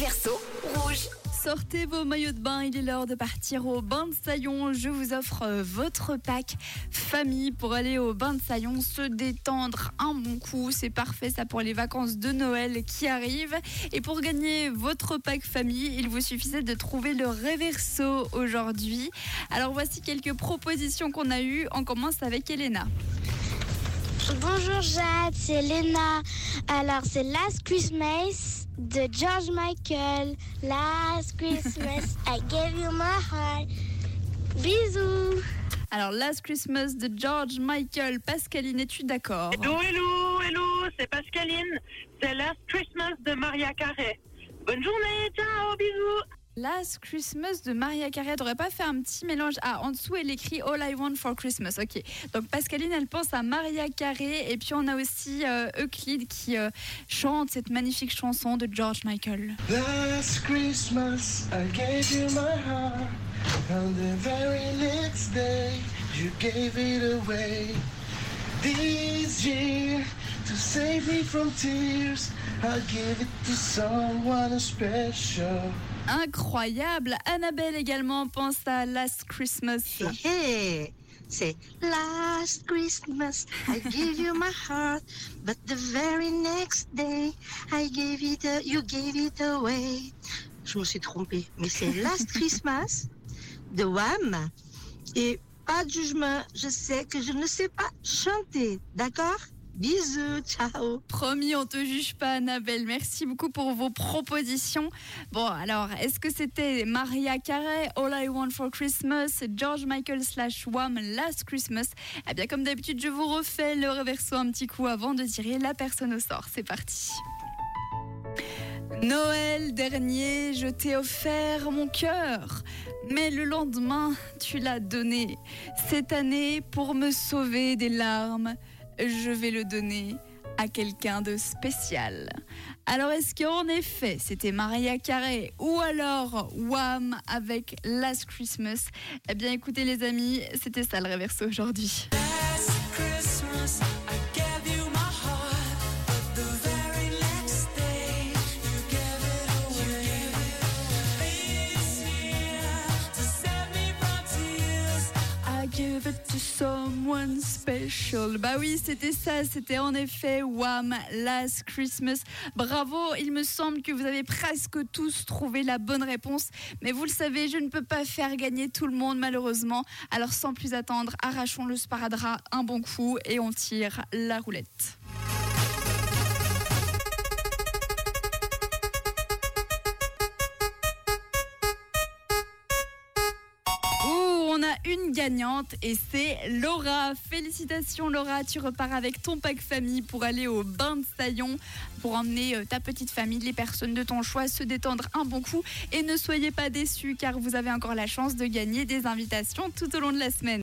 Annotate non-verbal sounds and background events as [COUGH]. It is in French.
réverso rouge. Sortez vos maillots de bain, il est l'heure de partir au bain de Saillon. Je vous offre euh, votre pack famille pour aller au bain de Saillon, se détendre un bon coup. C'est parfait ça pour les vacances de Noël qui arrivent. Et pour gagner votre pack famille, il vous suffisait de trouver le réverso aujourd'hui. Alors voici quelques propositions qu'on a eues. On commence avec Elena. Bonjour Jade, c'est Lena. Alors c'est Last Christmas de George Michael. Last Christmas, [LAUGHS] I gave you my heart. Bisous. Alors Last Christmas de George Michael. Pascaline, es-tu d'accord? Hello, hello, hello, c'est Pascaline. C'est Last Christmas de Maria Carré. Bonne journée, ciao, bisous. Last Christmas de Maria Carey. T'aurais pas fait un petit mélange Ah, en dessous, elle écrit All I Want for Christmas. Ok. Donc Pascaline, elle pense à Maria Carey. Et puis on a aussi euh, Euclide qui euh, chante cette magnifique chanson de George Michael. Last Christmas, I gave you my heart. And the very next day, you gave it away. This year, to save me from tears, I'll give it to someone special. Incroyable. Annabelle également pense à Last Christmas. Hey, c'est Last Christmas, I gave you my heart, but the very next day, I gave it, a- you gave it away. Je me suis trompée, mais c'est Last [LAUGHS] Christmas de Wham. Et pas de jugement, je sais que je ne sais pas chanter, d'accord? Bisous, ciao. Promis, on te juge pas, Annabelle. Merci beaucoup pour vos propositions. Bon, alors, est-ce que c'était Maria Carey, All I Want for Christmas, George Michael slash Wham, Last Christmas? Eh bien, comme d'habitude, je vous refais le reverso un petit coup avant de tirer la personne au sort. C'est parti. Noël dernier, je t'ai offert mon cœur, mais le lendemain, tu l'as donné. Cette année, pour me sauver des larmes, je vais le donner à quelqu'un de spécial. Alors, est-ce qu'en effet, c'était Maria Carey ou alors Wham avec Last Christmas? Eh bien, écoutez, les amis, c'était ça le reverso aujourd'hui. To someone special. Bah oui, c'était ça, c'était en effet Wham, Last Christmas. Bravo, il me semble que vous avez presque tous trouvé la bonne réponse. Mais vous le savez, je ne peux pas faire gagner tout le monde malheureusement. Alors sans plus attendre, arrachons le sparadrap un bon coup et on tire la roulette. Une gagnante et c'est Laura. Félicitations Laura, tu repars avec ton pack famille pour aller au bain de Saillon, pour emmener euh, ta petite famille, les personnes de ton choix, se détendre un bon coup. Et ne soyez pas déçus car vous avez encore la chance de gagner des invitations tout au long de la semaine.